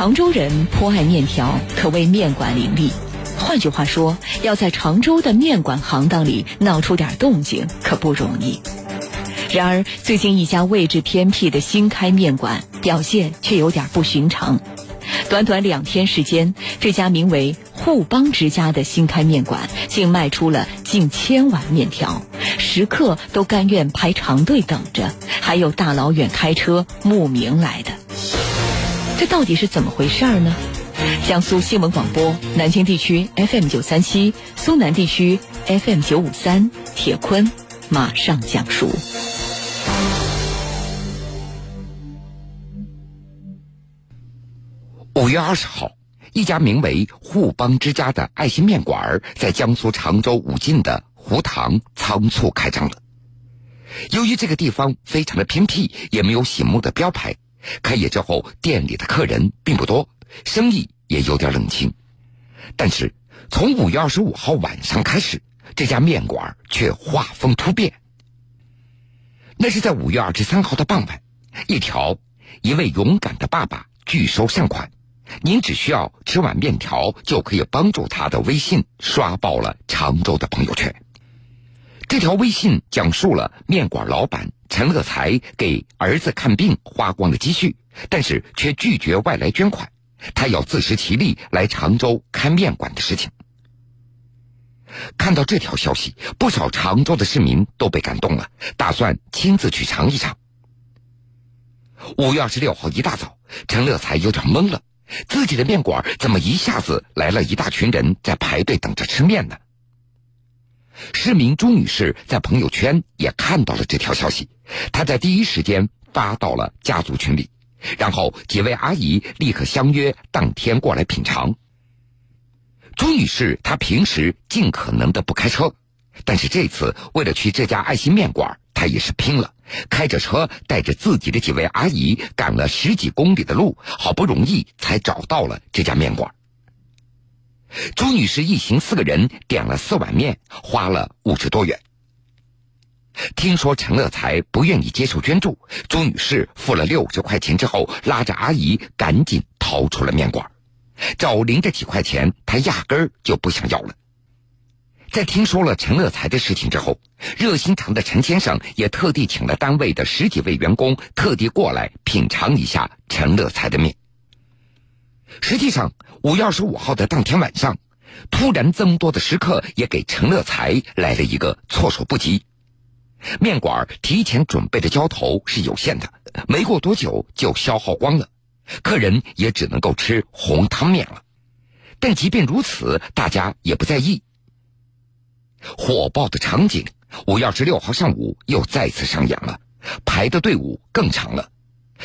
常州人颇爱面条，可谓面馆林立。换句话说，要在常州的面馆行当里闹出点动静，可不容易。然而，最近一家位置偏僻的新开面馆表现却有点不寻常。短短两天时间，这家名为“互帮之家”的新开面馆竟卖出了近千碗面条，食客都甘愿排长队等着，还有大老远开车慕名来的。这到底是怎么回事儿呢？江苏新闻广播南京地区 FM 九三七，苏南地区 FM 九五三，铁坤马上讲述。五月二十号，一家名为“互帮之家”的爱心面馆在江苏常州武进的湖塘仓促开张了。由于这个地方非常的偏僻，也没有醒目的标牌，开业之后店里的客人并不多，生意也有点冷清。但是从五月二十五号晚上开始，这家面馆却画风突变。那是在五月二十三号的傍晚，一条一位勇敢的爸爸拒收善款。您只需要吃碗面条，就可以帮助他的微信刷爆了常州的朋友圈。这条微信讲述了面馆老板陈乐才给儿子看病花光了积蓄，但是却拒绝外来捐款，他要自食其力来常州开面馆的事情。看到这条消息，不少常州的市民都被感动了，打算亲自去尝一尝。五月二十六号一大早，陈乐才有点懵了。自己的面馆怎么一下子来了一大群人在排队等着吃面呢？市民朱女士在朋友圈也看到了这条消息，她在第一时间发到了家族群里，然后几位阿姨立刻相约当天过来品尝。朱女士她平时尽可能的不开车，但是这次为了去这家爱心面馆，她也是拼了。开着车，带着自己的几位阿姨，赶了十几公里的路，好不容易才找到了这家面馆。朱女士一行四个人点了四碗面，花了五十多元。听说陈乐才不愿意接受捐助，朱女士付了六十块钱之后，拉着阿姨赶紧逃出了面馆。找零这几块钱，她压根儿就不想要了。在听说了陈乐才的事情之后，热心肠的陈先生也特地请了单位的十几位员工，特地过来品尝一下陈乐才的面。实际上，五月二十五号的当天晚上，突然增多的食客也给陈乐才来了一个措手不及。面馆提前准备的浇头是有限的，没过多久就消耗光了，客人也只能够吃红汤面了。但即便如此，大家也不在意。火爆的场景，五月二十六号上午又再次上演了，排的队伍更长了。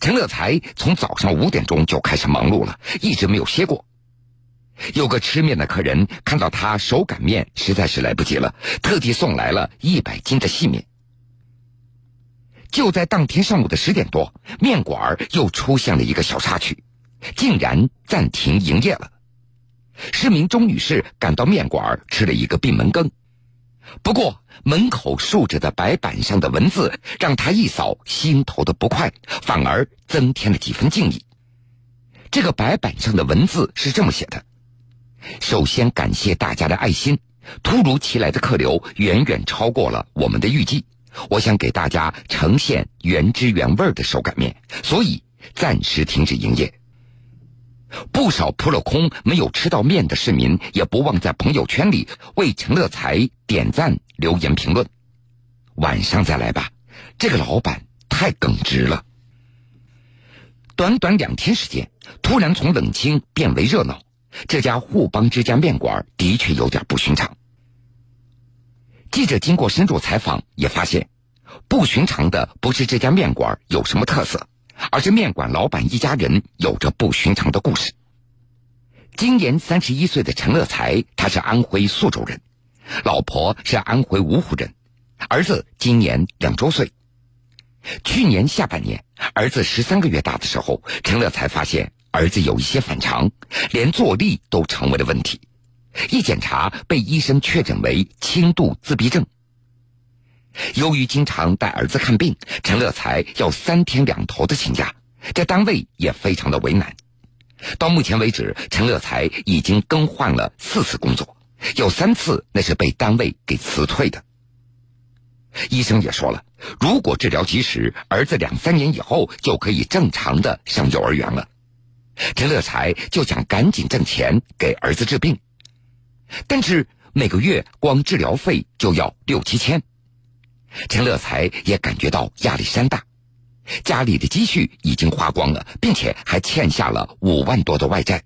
陈乐才从早上五点钟就开始忙碌了，一直没有歇过。有个吃面的客人看到他手擀面实在是来不及了，特地送来了一百斤的细面。就在当天上午的十点多，面馆又出现了一个小插曲，竟然暂停营业了。市民钟女士赶到面馆吃了一个闭门羹。不过，门口竖着的白板上的文字让她一扫心头的不快，反而增添了几分敬意。这个白板上的文字是这么写的：“首先感谢大家的爱心，突如其来的客流远远超过了我们的预计。我想给大家呈现原汁原味的手擀面，所以暂时停止营业。”不少扑了空没有吃到面的市民，也不忘在朋友圈里为陈乐才点赞、留言、评论。晚上再来吧，这个老板太耿直了。短短两天时间，突然从冷清变为热闹，这家互帮之家面馆的确有点不寻常。记者经过深入采访，也发现，不寻常的不是这家面馆有什么特色。而是面馆老板一家人有着不寻常的故事。今年三十一岁的陈乐才，他是安徽宿州人，老婆是安徽芜湖人，儿子今年两周岁。去年下半年，儿子十三个月大的时候，陈乐才发现儿子有一些反常，连坐立都成为了问题。一检查，被医生确诊为轻度自闭症。由于经常带儿子看病，陈乐才要三天两头的请假，在单位也非常的为难。到目前为止，陈乐才已经更换了四次工作，有三次那是被单位给辞退的。医生也说了，如果治疗及时，儿子两三年以后就可以正常的上幼儿园了。陈乐才就想赶紧挣钱给儿子治病，但是每个月光治疗费就要六七千，陈乐才也感觉到压力山大，家里的积蓄已经花光了，并且还欠下了五万多的外债。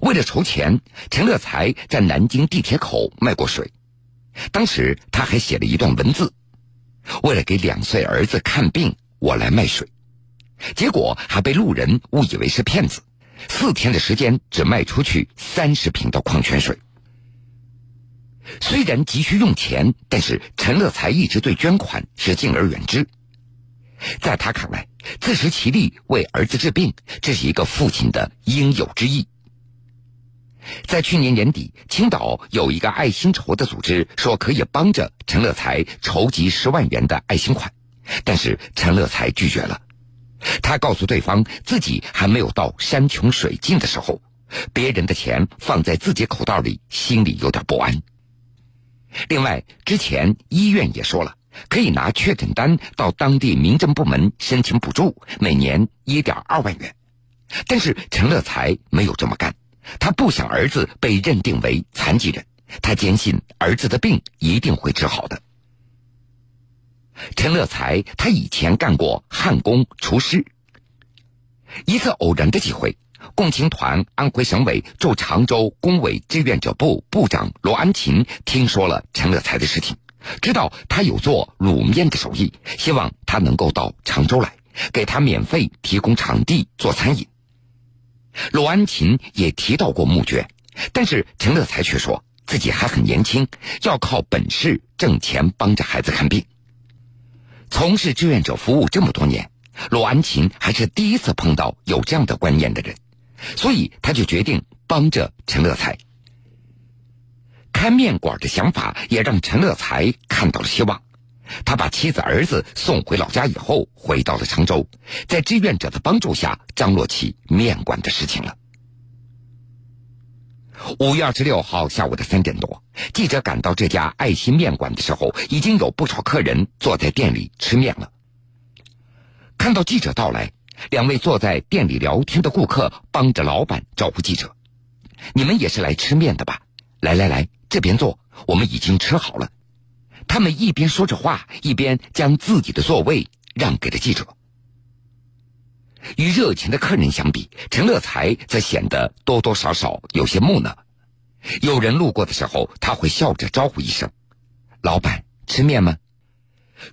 为了筹钱，陈乐才在南京地铁口卖过水。当时他还写了一段文字，为了给两岁儿子看病，我来卖水，结果还被路人误以为是骗子。四天的时间只卖出去三十瓶的矿泉水。虽然急需用钱，但是陈乐才一直对捐款是敬而远之。在他看来，自食其力为儿子治病，这是一个父亲的应有之义。在去年年底，青岛有一个爱心筹的组织说可以帮着陈乐才筹集十万元的爱心款，但是陈乐才拒绝了。他告诉对方，自己还没有到山穷水尽的时候，别人的钱放在自己口袋里，心里有点不安。另外，之前医院也说了，可以拿确诊单到当地民政部门申请补助，每年一点二万元，但是陈乐才没有这么干。他不想儿子被认定为残疾人，他坚信儿子的病一定会治好的。陈乐才他以前干过焊工、厨师。一次偶然的机会，共青团安徽省委驻常州工委志愿者部部长罗安琴听说了陈乐才的事情，知道他有做卤面的手艺，希望他能够到常州来，给他免费提供场地做餐饮。罗安琴也提到过募捐，但是陈乐才却说自己还很年轻，要靠本事挣钱帮着孩子看病。从事志愿者服务这么多年，罗安琴还是第一次碰到有这样的观念的人，所以他就决定帮着陈乐才。开面馆的想法也让陈乐才看到了希望。他把妻子儿子送回老家以后，回到了常州，在志愿者的帮助下，张罗起面馆的事情了。五月二十六号下午的三点多，记者赶到这家爱心面馆的时候，已经有不少客人坐在店里吃面了。看到记者到来，两位坐在店里聊天的顾客帮着老板招呼记者：“你们也是来吃面的吧？来来来，这边坐，我们已经吃好了。”他们一边说着话，一边将自己的座位让给了记者。与热情的客人相比，陈乐才则显得多多少少有些木讷。有人路过的时候，他会笑着招呼一声：“老板，吃面吗？”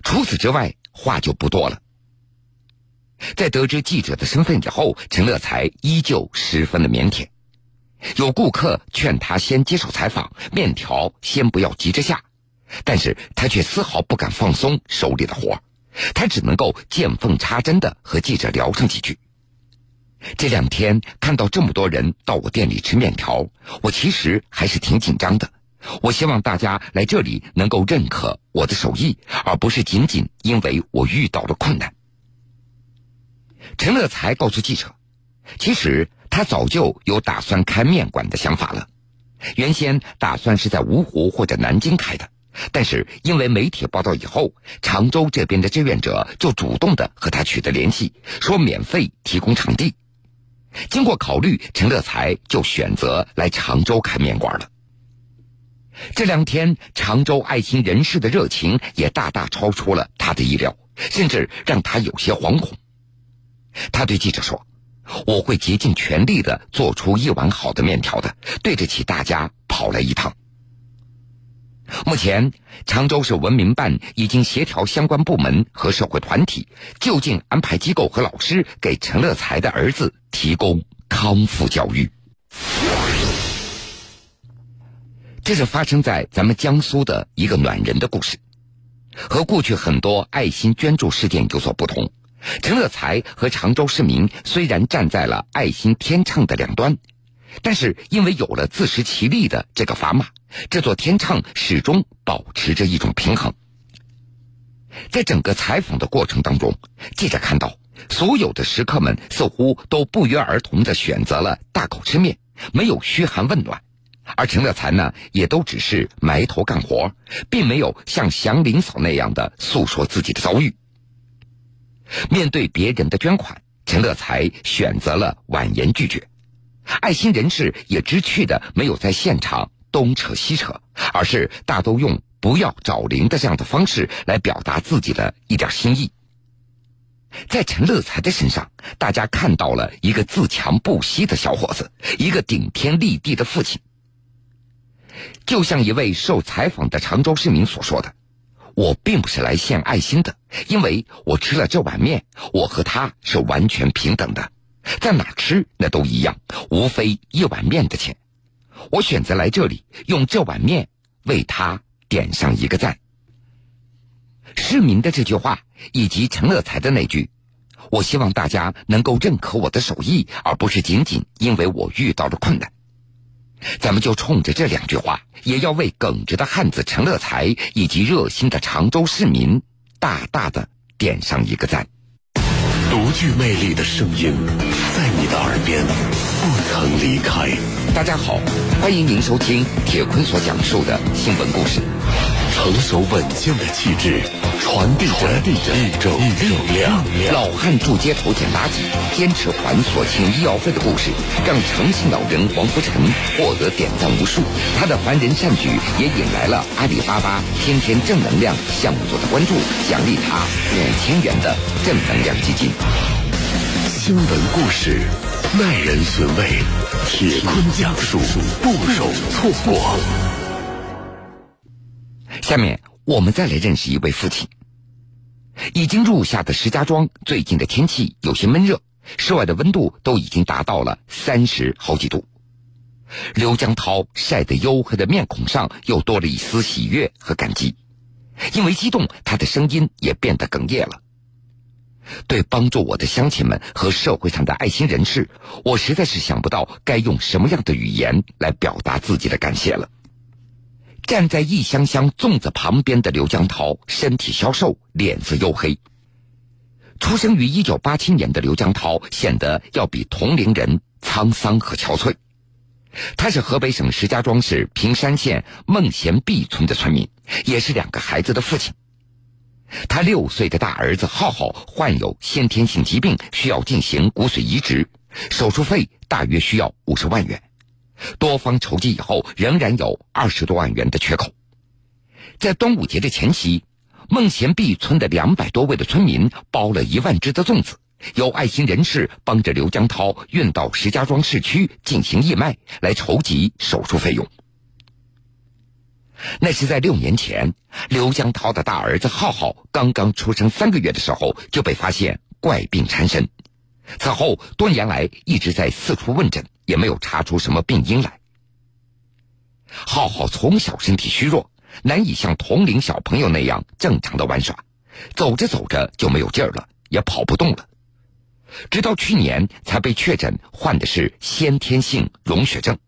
除此之外，话就不多了。在得知记者的身份以后，陈乐才依旧十分的腼腆。有顾客劝他先接受采访，面条先不要急着下。但是他却丝毫不敢放松手里的活儿他只能够见缝插针的和记者聊上几句。这两天看到这么多人到我店里吃面条，我其实还是挺紧张的。我希望大家来这里能够认可我的手艺，而不是仅仅因为我遇到了困难。陈乐才告诉记者，其实他早就有打算开面馆的想法了，原先打算是在芜湖或者南京开的。但是因为媒体报道以后，常州这边的志愿者就主动的和他取得联系，说免费提供场地。经过考虑，陈乐才就选择来常州开面馆了。这两天，常州爱心人士的热情也大大超出了他的意料，甚至让他有些惶恐。他对记者说：“我会竭尽全力的做出一碗好的面条的，对得起大家跑来一趟。”目前，常州市文明办已经协调相关部门和社会团体，就近安排机构和老师给陈乐才的儿子提供康复教育。这是发生在咱们江苏的一个暖人的故事，和过去很多爱心捐助事件有所不同。陈乐才和常州市民虽然站在了爱心天秤的两端。但是，因为有了自食其力的这个砝码，这座天秤始终保持着一种平衡。在整个采访的过程当中，记者看到所有的食客们似乎都不约而同的选择了大口吃面，没有嘘寒问暖。而陈乐才呢，也都只是埋头干活，并没有像祥林嫂那样的诉说自己的遭遇。面对别人的捐款，陈乐才选择了婉言拒绝。爱心人士也知趣的没有在现场东扯西扯，而是大都用“不要找零”的这样的方式来表达自己的一点心意。在陈乐才的身上，大家看到了一个自强不息的小伙子，一个顶天立地的父亲。就像一位受采访的常州市民所说的：“我并不是来献爱心的，因为我吃了这碗面，我和他是完全平等的，在哪吃那都一样，无非一碗面的钱。我选择来这里，用这碗面为他点上一个赞。”市民的这句话，以及陈乐才的那句：“我希望大家能够认可我的手艺，而不是仅仅因为我遇到了困难。”咱们就冲着这两句话，也要为耿直的汉子陈乐才以及热心的常州市民大大的点上一个赞。独具魅力的声音，在你的耳边不曾离开。大家好，欢迎您收听铁坤所讲述的新闻故事。成熟稳健的气质，传递着一种力量。老汉住街头捡垃圾，坚持还所欠医药费的故事，让诚信老人黄福成获得点赞无数。他的凡人善举也引来了阿里巴巴天天正能量项目组的关注，奖励他五千元的正能量基金。新闻故事，耐人寻味，铁坤讲述，不容错过。下面我们再来认识一位父亲。已经入夏的石家庄，最近的天气有些闷热，室外的温度都已经达到了三十好几度。刘江涛晒得黝黑的面孔上又多了一丝喜悦和感激，因为激动，他的声音也变得哽咽了。对帮助我的乡亲们和社会上的爱心人士，我实在是想不到该用什么样的语言来表达自己的感谢了。站在一箱箱粽子旁边的刘江涛，身体消瘦，脸色黝黑。出生于一九八七年的刘江涛，显得要比同龄人沧桑和憔悴。他是河北省石家庄市平山县孟贤壁村的村民，也是两个孩子的父亲。他六岁的大儿子浩浩患有先天性疾病，需要进行骨髓移植，手术费大约需要五十万元。多方筹集以后，仍然有二十多万元的缺口。在端午节的前夕，孟贤壁村的两百多位的村民包了一万只的粽子，由爱心人士帮着刘江涛运到石家庄市区进行义卖，来筹集手术费用。那是在六年前，刘江涛的大儿子浩浩刚刚出生三个月的时候，就被发现怪病缠身。此后多年来一直在四处问诊，也没有查出什么病因来。浩浩从小身体虚弱，难以像同龄小朋友那样正常的玩耍，走着走着就没有劲儿了，也跑不动了。直到去年才被确诊患的是先天性溶血症。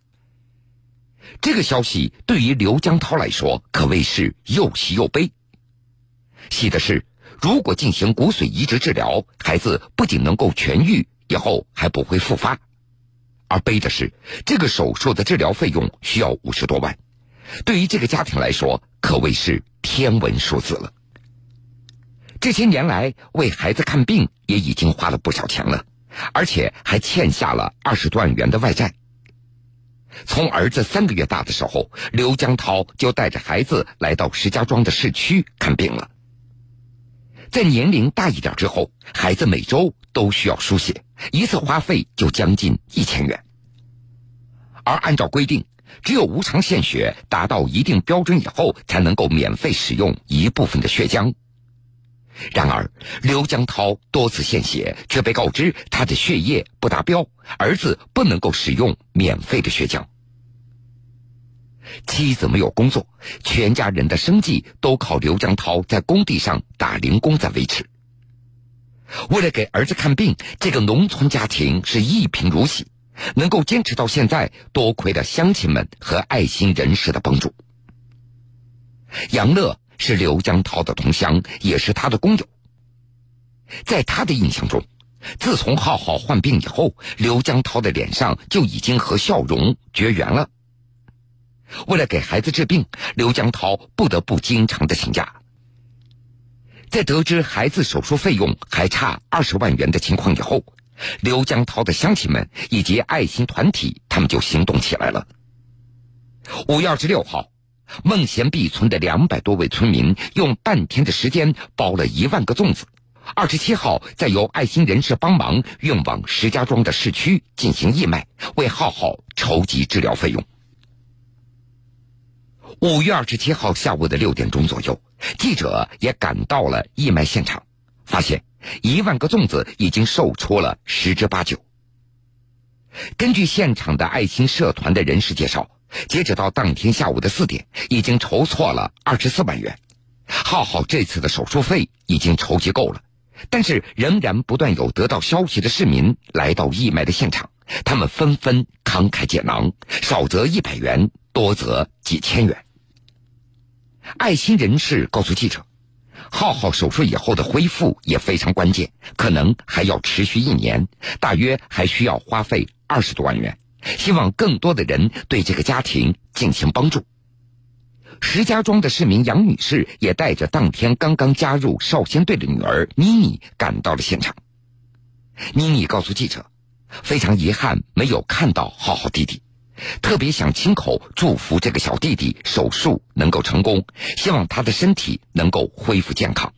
这个消息对于刘江涛来说可谓是又喜又悲。喜的是。如果进行骨髓移植治疗，孩子不仅能够痊愈，以后还不会复发；而悲的是，这个手术的治疗费用需要五十多万，对于这个家庭来说，可谓是天文数字了。这些年来为孩子看病也已经花了不少钱了，而且还欠下了二十多万元的外债。从儿子三个月大的时候，刘江涛就带着孩子来到石家庄的市区看病了。在年龄大一点之后，孩子每周都需要输血，一次花费就将近一千元。而按照规定，只有无偿献血达到一定标准以后，才能够免费使用一部分的血浆。然而，刘江涛多次献血，却被告知他的血液不达标，儿子不能够使用免费的血浆。妻子没有工作，全家人的生计都靠刘江涛在工地上打零工在维持。为了给儿子看病，这个农村家庭是一贫如洗，能够坚持到现在，多亏了乡亲们和爱心人士的帮助。杨乐是刘江涛的同乡，也是他的工友。在他的印象中，自从浩浩患病以后，刘江涛的脸上就已经和笑容绝缘了。为了给孩子治病，刘江涛不得不经常的请假。在得知孩子手术费用还差二十万元的情况以后，刘江涛的乡亲们以及爱心团体，他们就行动起来了。五月二十六号，孟贤壁村的两百多位村民用半天的时间包了一万个粽子。二十七号，再由爱心人士帮忙运往石家庄的市区进行义卖，为浩浩筹集治疗费用。五月二十七号下午的六点钟左右，记者也赶到了义卖现场，发现一万个粽子已经售出了十之八九。根据现场的爱心社团的人士介绍，截止到当天下午的四点，已经筹措了二十四万元。浩浩这次的手术费已经筹集够了。但是，仍然不断有得到消息的市民来到义卖的现场，他们纷纷慷慨解囊，少则一百元，多则几千元。爱心人士告诉记者，浩浩手术以后的恢复也非常关键，可能还要持续一年，大约还需要花费二十多万元，希望更多的人对这个家庭进行帮助。石家庄的市民杨女士也带着当天刚刚加入少先队的女儿妮妮赶到了现场。妮妮告诉记者，非常遗憾没有看到浩浩弟弟，特别想亲口祝福这个小弟弟手术能够成功，希望他的身体能够恢复健康。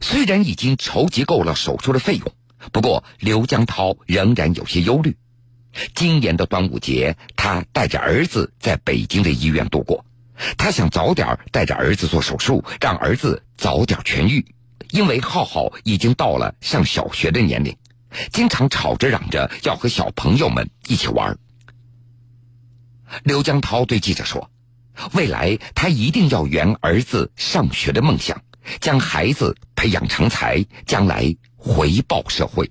虽然已经筹集够了手术的费用，不过刘江涛仍然有些忧虑。今年的端午节，他带着儿子在北京的医院度过。他想早点带着儿子做手术，让儿子早点痊愈。因为浩浩已经到了上小学的年龄，经常吵着嚷着要和小朋友们一起玩。刘江涛对记者说：“未来他一定要圆儿子上学的梦想，将孩子培养成才，将来回报社会。”